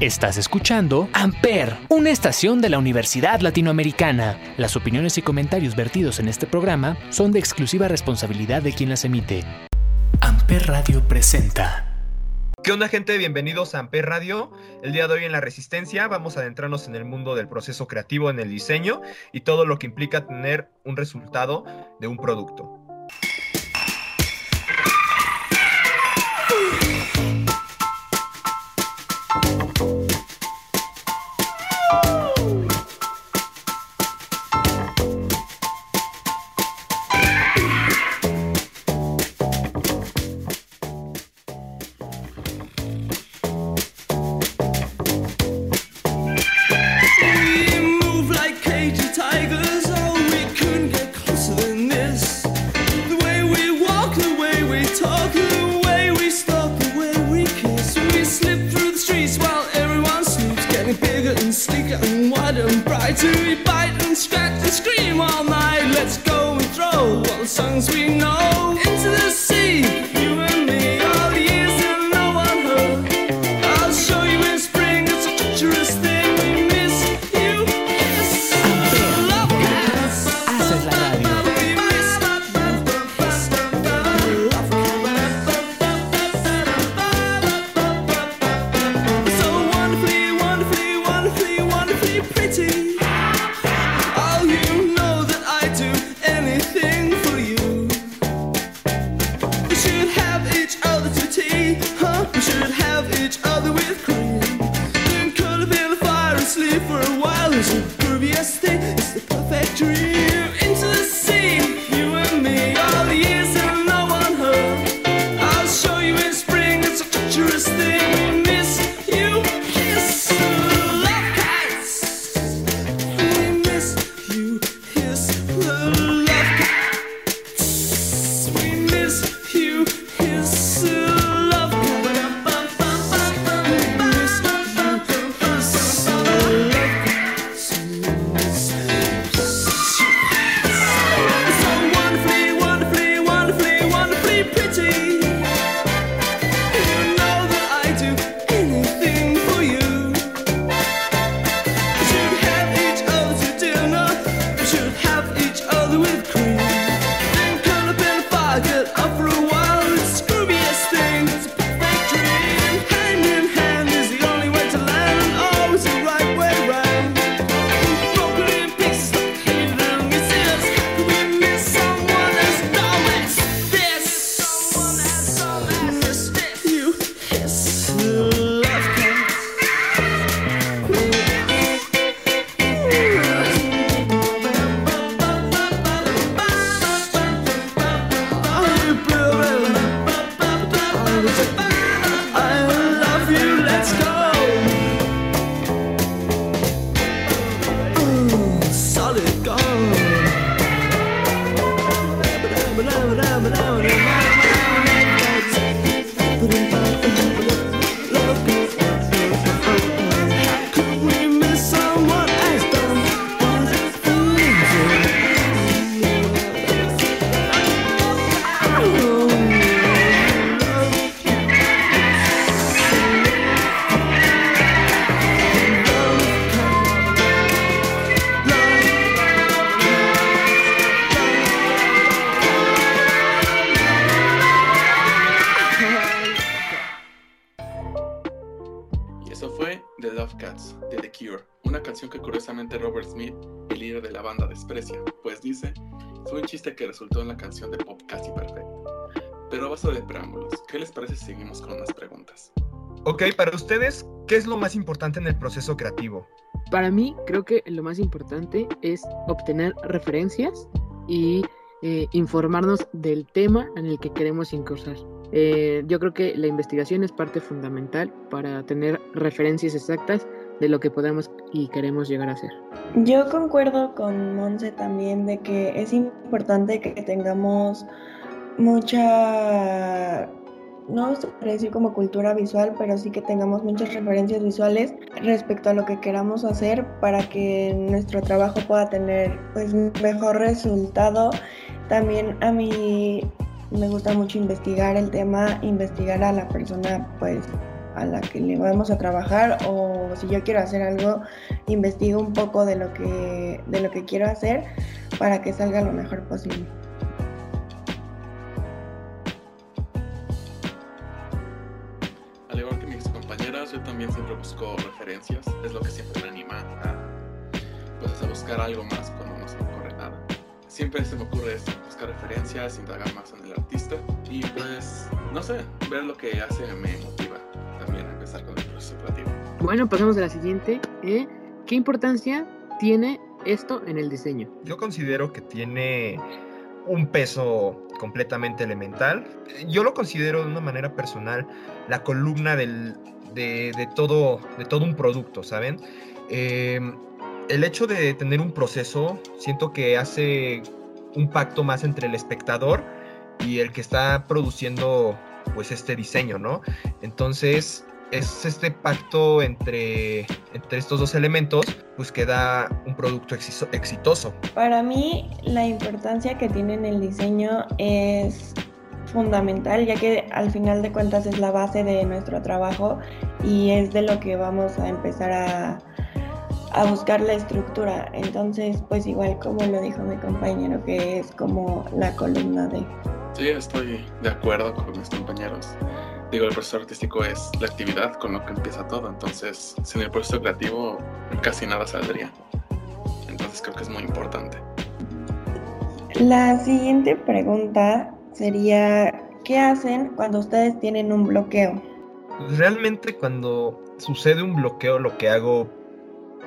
Estás escuchando Amper, una estación de la Universidad Latinoamericana. Las opiniones y comentarios vertidos en este programa son de exclusiva responsabilidad de quien las emite. Amper Radio presenta. ¿Qué onda gente? Bienvenidos a Amper Radio. El día de hoy en La Resistencia vamos a adentrarnos en el mundo del proceso creativo en el diseño y todo lo que implica tener un resultado de un producto. Que resultó en la canción de pop casi perfecto. Pero a base de preámbulos, ¿qué les parece si seguimos con unas preguntas? Ok, para ustedes, ¿qué es lo más importante en el proceso creativo? Para mí, creo que lo más importante es obtener referencias y eh, informarnos del tema en el que queremos incursar. Eh, yo creo que la investigación es parte fundamental para tener referencias exactas de lo que podemos y queremos llegar a ser. Yo concuerdo con Monse también de que es importante que tengamos mucha, no se puede decir como cultura visual, pero sí que tengamos muchas referencias visuales respecto a lo que queramos hacer para que nuestro trabajo pueda tener pues mejor resultado. También a mí me gusta mucho investigar el tema, investigar a la persona pues a la que le vamos a trabajar o si yo quiero hacer algo, investigo un poco de lo que, de lo que quiero hacer para que salga lo mejor posible. Al igual que mis compañeras, yo también siempre busco referencias. Es lo que siempre me anima a, pues, a buscar algo más cuando no se me ocurre nada. Siempre se me ocurre buscar referencias, indagar más en el artista y pues, no sé, ver lo que hace me motiva Bueno, pasamos a la siguiente. ¿eh? ¿Qué importancia tiene esto en el diseño? Yo considero que tiene un peso completamente elemental. Yo lo considero de una manera personal la columna del, de, de todo, de todo un producto, ¿saben? Eh, el hecho de tener un proceso, siento que hace un pacto más entre el espectador y el que está produciendo pues este diseño, ¿no? Entonces, es este pacto entre, entre estos dos elementos, pues que da un producto exi- exitoso. Para mí, la importancia que tiene en el diseño es fundamental, ya que al final de cuentas es la base de nuestro trabajo y es de lo que vamos a empezar a, a buscar la estructura. Entonces, pues igual como lo dijo mi compañero, que es como la columna de... Sí, estoy de acuerdo con mis compañeros. Digo, el proceso artístico es la actividad con lo que empieza todo, entonces sin el proceso creativo casi nada saldría. Entonces creo que es muy importante. La siguiente pregunta sería, ¿qué hacen cuando ustedes tienen un bloqueo? Realmente cuando sucede un bloqueo, lo que hago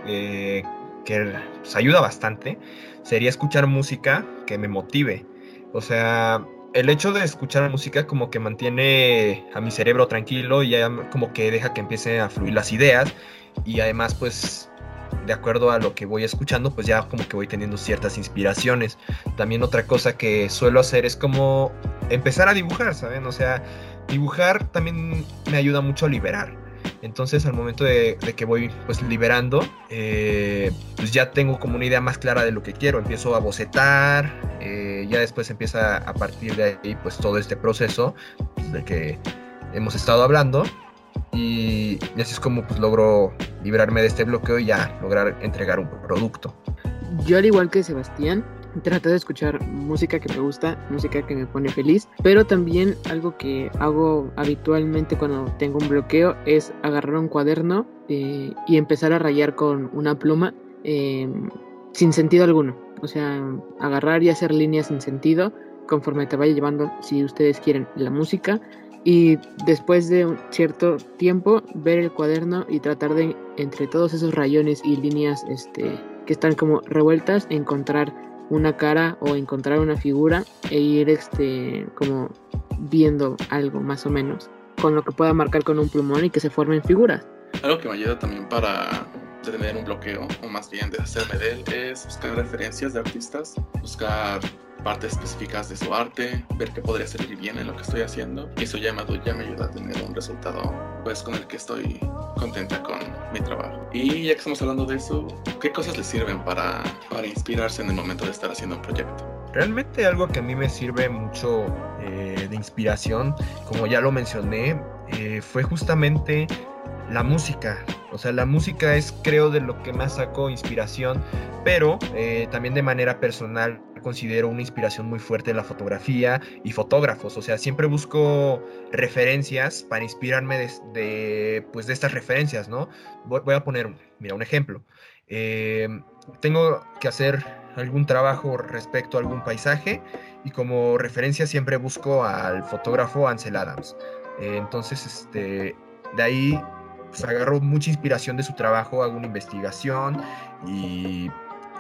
eh, que pues, ayuda bastante sería escuchar música que me motive. O sea, el hecho de escuchar música como que mantiene a mi cerebro tranquilo y ya como que deja que empiecen a fluir las ideas y además pues de acuerdo a lo que voy escuchando pues ya como que voy teniendo ciertas inspiraciones. También otra cosa que suelo hacer es como empezar a dibujar, ¿saben? O sea, dibujar también me ayuda mucho a liberar. Entonces al momento de, que voy pues liberando, eh, pues ya tengo como una idea más clara de lo que quiero. Empiezo a bocetar, eh, ya después empieza a partir de ahí pues todo este proceso pues, del que hemos estado hablando. Y, y así es como pues logro librarme de este bloqueo y ya lograr entregar un producto. Yo al igual que Sebastián, trato de escuchar música que me gusta, música que me pone feliz, pero también algo que hago habitualmente cuando tengo un bloqueo es agarrar un cuaderno eh, y empezar a rayar con una pluma eh, sin sentido alguno. O sea, agarrar y hacer líneas sin sentido conforme te vaya llevando, si ustedes quieren, la música. Y después de un cierto tiempo, ver el cuaderno y tratar de, entre todos esos rayones y líneas este, que están como revueltas, encontrar una cara o encontrar una figura e ir este como viendo algo más o menos con lo que pueda marcar con un plumón y que se formen figuras. Algo que me ayuda también para tener un bloqueo, o más bien deshacerme de él, es buscar referencias de artistas, buscar partes específicas de su arte, ver qué podría servir bien en lo que estoy haciendo. Y eso ya me, ya me ayuda a tener un resultado pues con el que estoy contenta con mi trabajo. Y ya que estamos hablando de eso, ¿qué cosas le sirven para, para inspirarse en el momento de estar haciendo un proyecto? Realmente algo que a mí me sirve mucho eh, de inspiración, como ya lo mencioné, eh, fue justamente la música. O sea, la música es creo de lo que más saco inspiración, pero eh, también de manera personal considero una inspiración muy fuerte la fotografía y fotógrafos. O sea, siempre busco referencias para inspirarme de, de pues, de estas referencias, ¿no? Voy, voy a poner, mira, un ejemplo. Eh, tengo que hacer algún trabajo respecto a algún paisaje y como referencia siempre busco al fotógrafo Ansel Adams. Eh, entonces, este, de ahí pues, agarro mucha inspiración de su trabajo, hago una investigación y,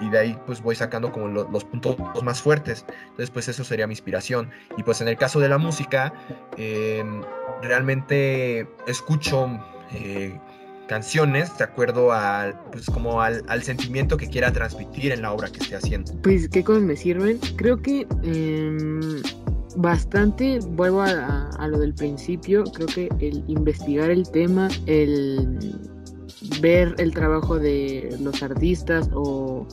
y de ahí pues voy sacando como lo, los puntos más fuertes. Entonces, pues eso sería mi inspiración. Y pues en el caso de la música, eh, realmente escucho... Eh, canciones de acuerdo al pues como al, sentimiento que quiera transmitir en la obra que esté haciendo. Pues qué cosas me sirven. Creo que eh, bastante vuelvo a, a, a, lo del principio. Creo que el investigar el tema, el ver el trabajo de los artistas o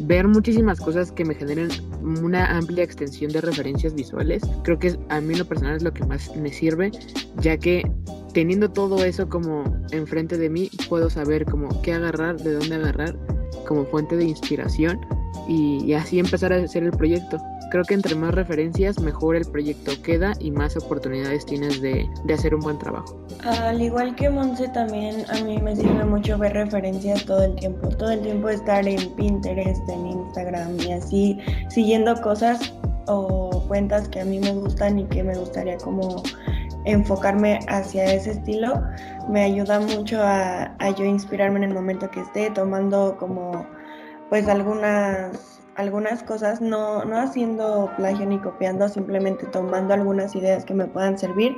ver muchísimas cosas que me generen una amplia extensión de referencias visuales. Creo que a mí lo personal es lo que más me sirve, ya que teniendo todo eso como enfrente de mí, puedo saber como qué agarrar, de dónde agarrar como fuente de inspiración y, así empezar a hacer el proyecto. Creo que entre más referencias, mejor el proyecto queda y más oportunidades tienes de, de hacer un buen trabajo. Al igual que Monse, también a mí me sirve mucho ver referencias todo el tiempo. Todo el tiempo estar en Pinterest, en Instagram y así, siguiendo cosas o cuentas que a mí me gustan y que me gustaría como enfocarme hacia ese estilo me ayuda mucho a, a, yo inspirarme en el momento que esté tomando como pues algunas algunas cosas no, no haciendo plagio ni copiando simplemente tomando algunas ideas que me puedan servir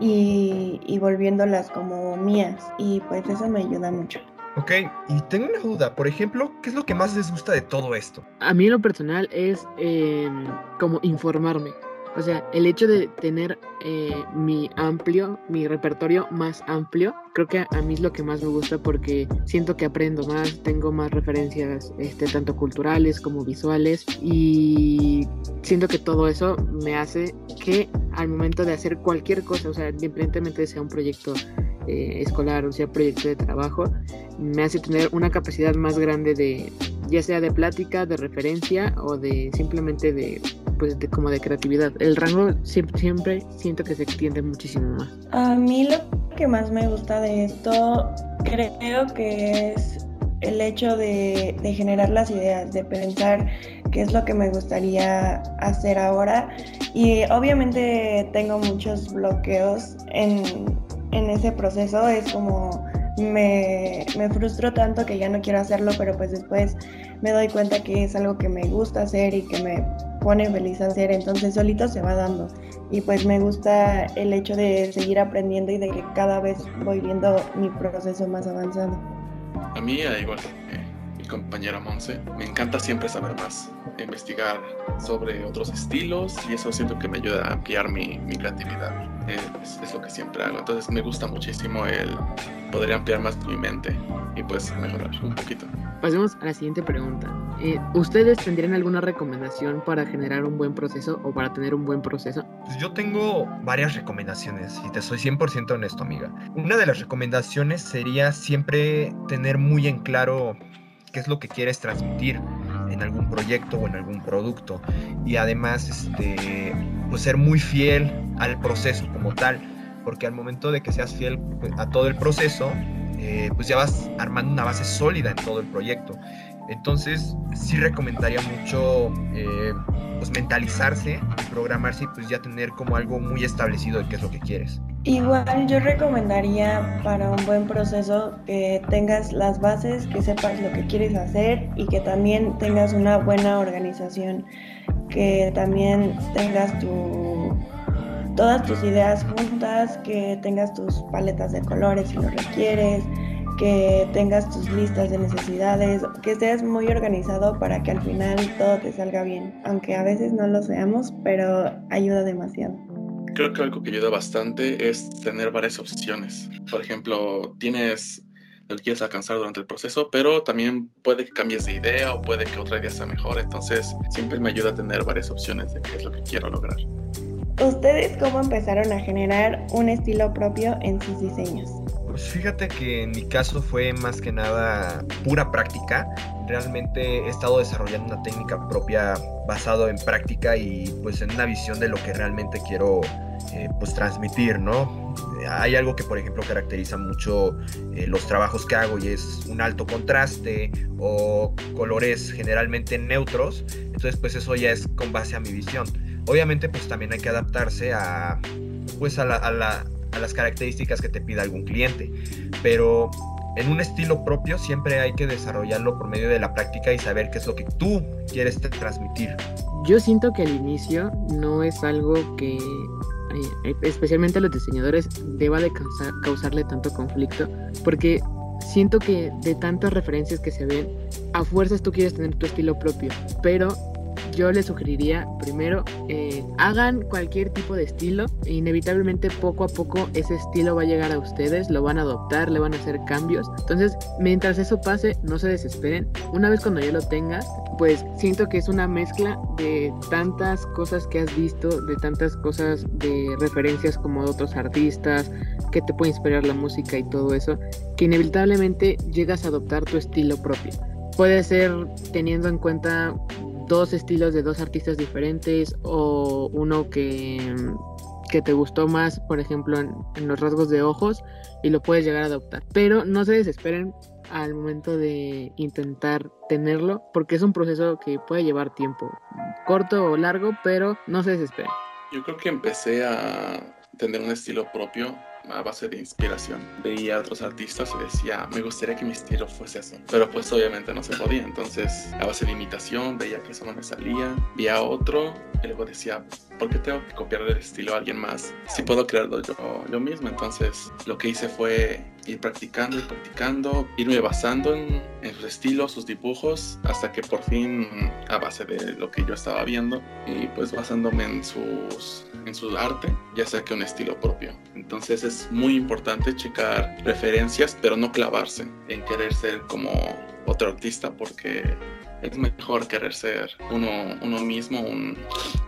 y, y volviéndolas como mías y pues eso me ayuda mucho Ok, y tengo una duda, por ejemplo, ¿qué es lo que más les gusta de todo esto? A mí lo personal es eh, como informarme. O sea, el hecho de tener eh, mi amplio, mi repertorio más amplio, creo que a mí es lo que más me gusta porque siento que aprendo más, tengo más referencias, este, tanto culturales como visuales, y siento que todo eso me hace que al momento de hacer cualquier cosa, o sea, independientemente sea un proyecto eh, escolar o sea proyecto de trabajo, me hace tener una capacidad más grande de, ya sea de plática, de referencia o de simplemente de pues de, como de creatividad. El rango siempre, siempre siento que se extiende muchísimo más. A mí lo que más me gusta de esto creo que es el hecho de, generar las ideas, de pensar qué es lo que me gustaría hacer ahora. Y obviamente tengo muchos bloqueos en, en ese proceso. Es como me, me frustro tanto que ya no quiero hacerlo, pero pues después me doy cuenta que es algo que me gusta hacer y que me pone feliz hacer, entonces solito se va dando. Y pues me gusta el hecho de seguir aprendiendo y de que cada vez voy viendo mi proceso más avanzado. A mí, igual que mi compañera Monse, me encanta siempre saber más, investigar sobre otros estilos y eso siento que me ayuda a ampliar mi, mi creatividad. Es, es, lo que siempre hago. Entonces me gusta muchísimo el poder ampliar más mi mente y pues mejorar un poquito. Pasemos a la siguiente pregunta. Eh, ¿Ustedes tendrían alguna recomendación para generar un buen proceso o para tener un buen proceso? Pues yo tengo varias recomendaciones y te soy 100% honesto, amiga. Una de las recomendaciones sería siempre tener muy en claro qué es lo que quieres transmitir en algún proyecto o en algún producto y además este pues ser muy fiel al proceso como tal porque al momento de que seas fiel pues, a todo el proceso eh, pues ya vas armando una base sólida en todo el proyecto entonces sí recomendaría mucho eh, pues mentalizarse, programarse y pues ya tener como algo muy establecido de qué es lo que quieres. Igual yo recomendaría para un buen proceso que tengas las bases, que sepas lo que quieres hacer y que también tengas una buena organización, que también tengas tu, todas tus ideas juntas, que tengas tus paletas de colores si lo requieres, que tengas tus listas de necesidades, que estés muy organizado para que al final todo te salga bien, aunque a veces no lo seamos, pero ayuda demasiado. Creo que algo que ayuda bastante es tener varias opciones. Por ejemplo, tienes lo que quieres alcanzar durante el proceso, pero también puede que cambies de idea o puede que otra idea sea mejor. Entonces, siempre me ayuda a tener varias opciones de qué es lo que quiero lograr. ¿Ustedes cómo empezaron a generar un estilo propio en sus diseños? Pues fíjate que en mi caso fue más que nada pura práctica. Realmente he estado desarrollando una técnica propia basado en práctica y pues en una visión de lo que realmente quiero eh, pues transmitir, ¿no? Hay algo que por ejemplo caracteriza mucho eh, los trabajos que hago y es un alto contraste o colores generalmente neutros. Entonces pues eso ya es con base a mi visión. Obviamente pues también hay que adaptarse a pues la, a la a las características que te pida algún cliente. Pero en un estilo propio siempre hay que desarrollarlo por medio de la práctica y saber qué es lo que tú quieres transmitir. Yo siento que al inicio no es algo que eh, especialmente a los diseñadores deba de causar, causarle tanto conflicto porque siento que de tantas referencias que se ven a fuerzas tú quieres tener tu estilo propio pero yo les sugeriría primero eh, hagan cualquier tipo de estilo. Inevitablemente poco a poco ese estilo va a llegar a ustedes, lo van a adoptar, le van a hacer cambios. Entonces, mientras eso pase, no se desesperen. Una vez cuando ya lo tengas, pues siento que es una mezcla de tantas cosas que has visto, de tantas cosas de referencias como de otros artistas, que te puede inspirar la música y todo eso, que inevitablemente llegas a adoptar tu estilo propio. Puede ser teniendo en cuenta dos estilos de dos artistas diferentes o uno que, que te gustó más, por ejemplo, en, los rasgos de ojos y lo puedes llegar a adoptar. Pero no se desesperen al momento de intentar tenerlo porque es un proceso que puede llevar tiempo, corto o largo, pero no se desesperen. Yo creo que empecé a tener un estilo propio a base de inspiración. Veía a otros artistas y decía, me gustaría que mi estilo fuese así. Pero pues obviamente no se podía. Entonces, a base de imitación, veía que eso no me salía. Vi a otro y luego decía, ¿por qué tengo que copiar el estilo a alguien más? Si puedo crearlo yo, yo mismo. Entonces, lo que hice fue ir practicando y practicando, irme basando en, en sus estilos, sus dibujos, hasta que por fin, a base de lo que yo estaba viendo, y pues basándome en sus en su arte, ya saqué un estilo propio. Entonces es muy importante checar referencias, pero no clavarse en querer ser como otro artista, porque es mejor querer ser uno, uno mismo, un,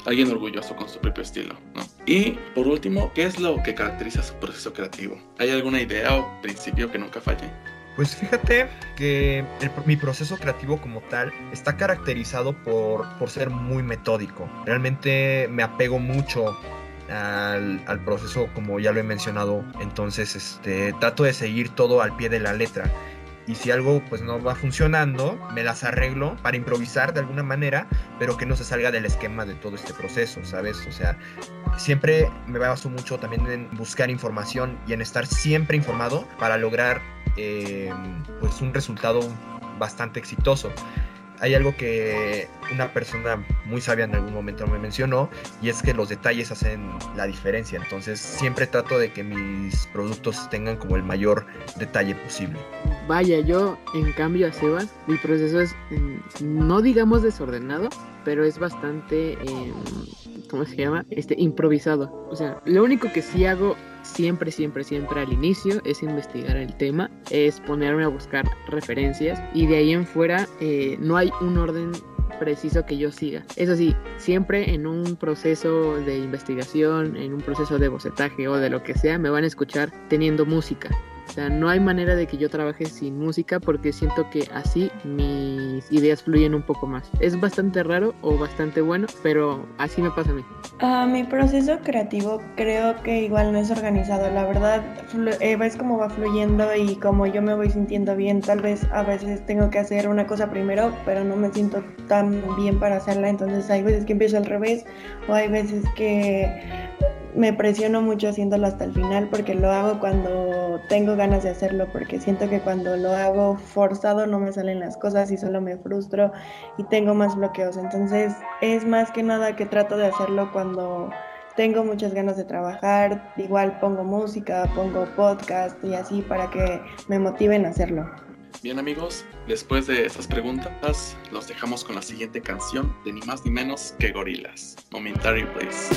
alguien orgulloso con su propio estilo. ¿no? Y por último, ¿qué es lo que caracteriza su proceso creativo? ¿Hay alguna idea o principio que nunca falle? Pues fíjate que mi proceso creativo como tal está caracterizado por, por ser muy metódico. Realmente me apego mucho al, al, proceso como ya lo he mencionado. Entonces este, trato de seguir todo al pie de la letra y si algo pues no va funcionando, me las arreglo para improvisar de alguna manera, pero que no se salga del esquema de todo este proceso, ¿sabes? O sea, siempre me baso mucho también en buscar información y en estar siempre informado para lograr eh, pues un resultado bastante exitoso hay algo que una persona muy sabia en algún momento me mencionó y es que los detalles hacen la diferencia. Entonces siempre trato de que mis productos tengan como el mayor detalle posible. Vaya, yo en cambio a Sebas, mi proceso es mm, no digamos desordenado, pero es bastante, em, ¿cómo se llama? Este improvisado. O sea, lo único que sí hago siempre, siempre, siempre al inicio es investigar el tema, es ponerme a buscar referencias y de ahí en fuera eh, no hay un orden preciso que yo siga. Eso sí, siempre en un proceso de investigación, en un proceso de bocetaje o de lo que sea, me van a escuchar teniendo música. O sea, no hay manera de que yo trabaje sin música porque siento que así mis ideas fluyen un poco más. Es bastante raro o bastante bueno, pero así me pasa a mí. Uh, mi proceso creativo creo que igual no es organizado. La verdad, eh, ves cómo va fluyendo y como yo me voy sintiendo bien. Tal vez a veces tengo que hacer una cosa primero, pero no me siento tan bien para hacerla. Entonces hay veces que empiezo al revés o hay veces que me presiono mucho haciéndolo hasta el final porque lo hago cuando tengo ganas de hacerlo, porque siento que cuando lo hago forzado no me salen las cosas y solo me frustro y tengo más bloqueos. Entonces es más que nada que trato de hacerlo cuando tengo muchas ganas de trabajar, igual pongo música, pongo podcast y así para que me motiven a hacerlo. Bien amigos, después de estas preguntas, los dejamos con la siguiente canción de ni más ni menos que Gorilas, Momentary Place.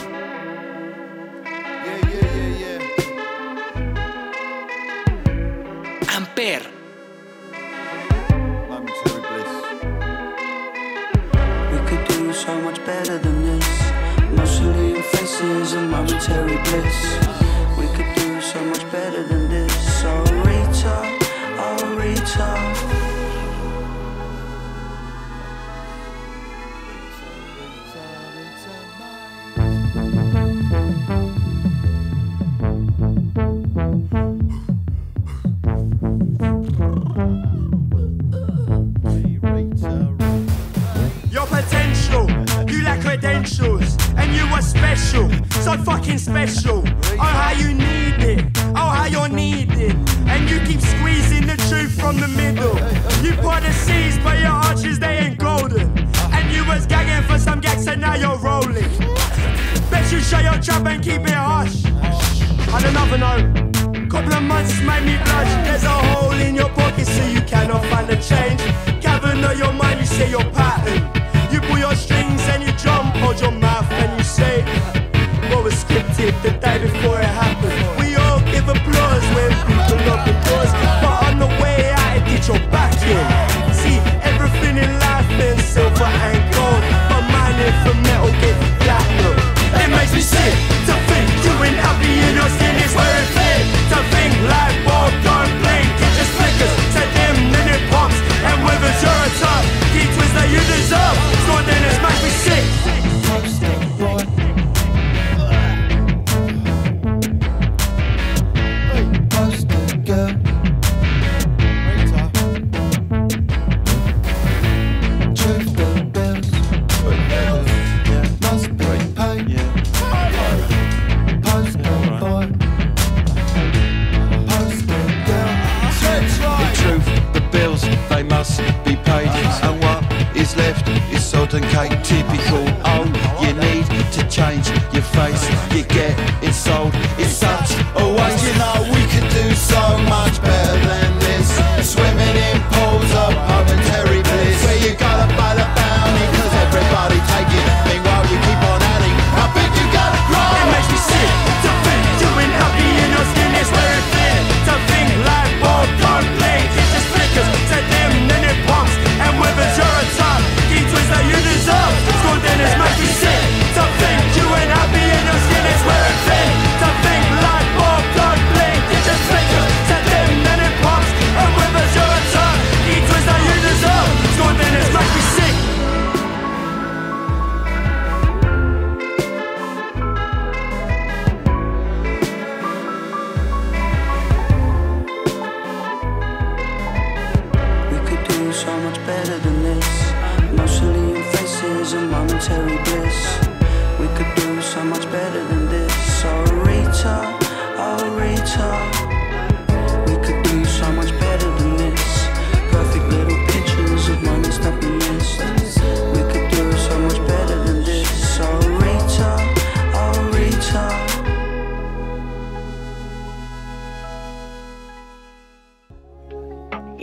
Ampere. We could do so much better than this. Mostly in faces and momentary bliss.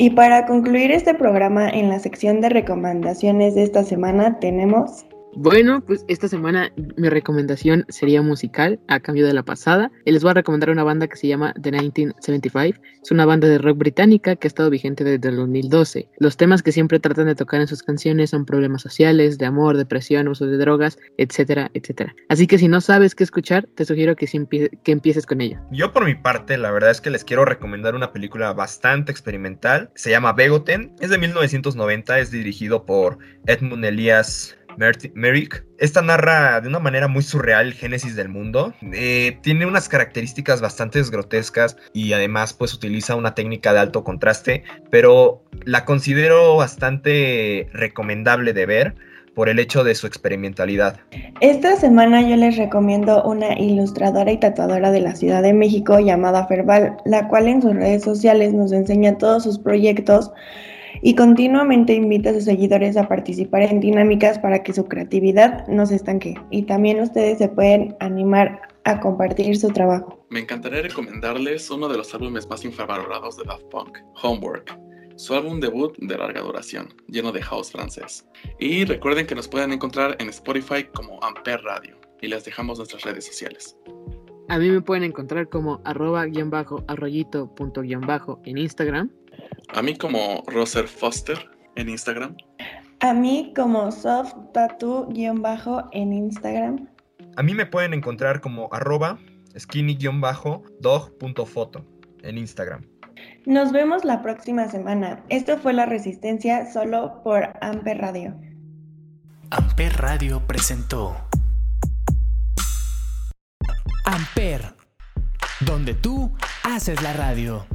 Y para concluir este programa en la sección de recomendaciones de esta semana tenemos Bueno, pues esta semana mi recomendación sería musical, a cambio de la pasada. Y les voy a recomendar una banda que se llama The 1975. Es una banda de rock británica que ha estado vigente desde el 2012. Los temas que siempre tratan de tocar en sus canciones son problemas sociales, de amor, depresión, uso de drogas, etcétera, etcétera. Así que si no sabes qué escuchar, te sugiero que, que empieces con ello. Yo por mi parte, la verdad es que les quiero recomendar una película bastante experimental. Se llama Begoten. Es de 1990, es dirigido por Edmund Elias Merrick. Esta narra de una manera muy surreal el génesis del mundo. Eh, tiene unas características bastante grotescas y además pues utiliza una técnica de alto contraste, pero la considero bastante recomendable de ver por el hecho de su experimentalidad. Esta semana yo les recomiendo una ilustradora y tatuadora de la Ciudad de México llamada Ferbal, la cual en sus redes sociales nos enseña todos sus proyectos y continuamente invita a sus seguidores a participar en dinámicas para que su creatividad no se estanque. Y también ustedes se pueden animar a compartir su trabajo. Me encantaría recomendarles uno de los álbumes más infravalorados de Daft Punk, Homework, su álbum debut de larga duración, lleno de house francés. Y recuerden que nos pueden encontrar en Spotify como Ampere Radio y les dejamos nuestras redes sociales. A mí me pueden encontrar como arroba guion bajo arroyito punto guion bajo en Instagram. A mí como Roser Foster en Instagram. A mí como soft tattoo-bajo en Instagram. A mí me pueden encontrar como arroba skinny-dog.foto en Instagram. Nos vemos la próxima semana. Esto fue La Resistencia solo por Amper Radio. Amper Radio presentó Amper, donde tú haces la radio.